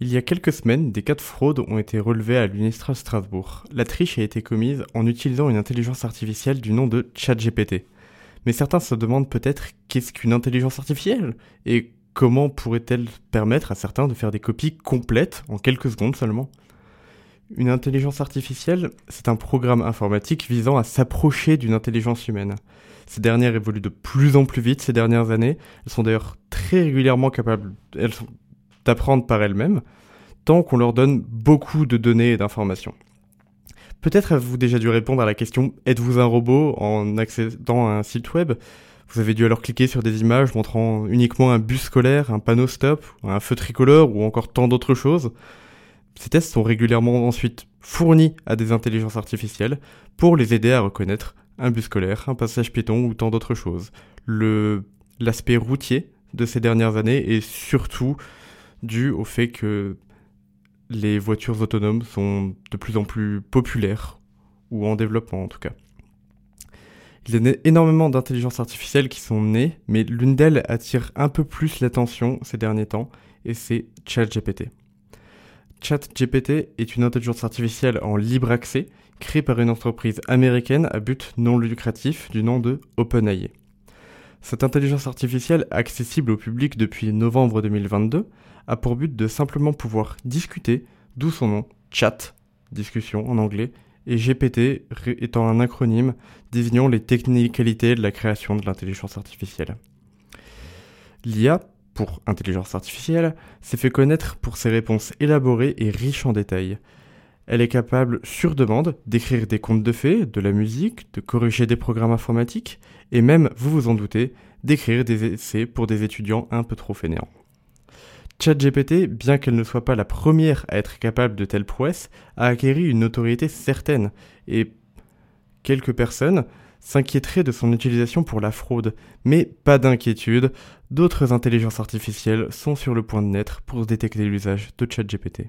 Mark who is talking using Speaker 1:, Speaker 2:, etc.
Speaker 1: Il y a quelques semaines, des cas de fraude ont été relevés à l'UNISTRA Strasbourg. La triche a été commise en utilisant une intelligence artificielle du nom de ChatGPT. Mais certains se demandent peut-être qu'est-ce qu'une intelligence artificielle et comment pourrait-elle permettre à certains de faire des copies complètes en quelques secondes seulement? Une intelligence artificielle, c'est un programme informatique visant à s'approcher d'une intelligence humaine. Ces dernières évoluent de plus en plus vite ces dernières années. Elles sont d'ailleurs très régulièrement capables, elles sont d'apprendre par elles-mêmes, tant qu'on leur donne beaucoup de données et d'informations. Peut-être avez-vous déjà dû répondre à la question Êtes-vous un robot en accédant à un site web? Vous avez dû alors cliquer sur des images montrant uniquement un bus scolaire, un panneau stop, un feu tricolore ou encore tant d'autres choses. Ces tests sont régulièrement ensuite fournis à des intelligences artificielles pour les aider à reconnaître un bus scolaire, un passage piéton ou tant d'autres choses. l'aspect routier de ces dernières années est surtout dû au fait que les voitures autonomes sont de plus en plus populaires, ou en développement en tout cas. Il y a énormément d'intelligences artificielles qui sont nées, mais l'une d'elles attire un peu plus l'attention ces derniers temps, et c'est ChatGPT. ChatGPT est une intelligence artificielle en libre accès, créée par une entreprise américaine à but non lucratif du nom de OpenAI. Cette intelligence artificielle, accessible au public depuis novembre 2022, a pour but de simplement pouvoir discuter, d'où son nom, chat, discussion en anglais, et GPT étant un acronyme désignant les technicalités de la création de l'intelligence artificielle. L'IA, pour intelligence artificielle, s'est fait connaître pour ses réponses élaborées et riches en détails. Elle est capable, sur demande, d'écrire des contes de fées, de la musique, de corriger des programmes informatiques, et même, vous vous en doutez, d'écrire des essais pour des étudiants un peu trop fainéants. ChatGPT, bien qu'elle ne soit pas la première à être capable de telles prouesses, a acquéri une notoriété certaine, et quelques personnes s'inquiéteraient de son utilisation pour la fraude. Mais pas d'inquiétude, d'autres intelligences artificielles sont sur le point de naître pour détecter l'usage de ChatGPT.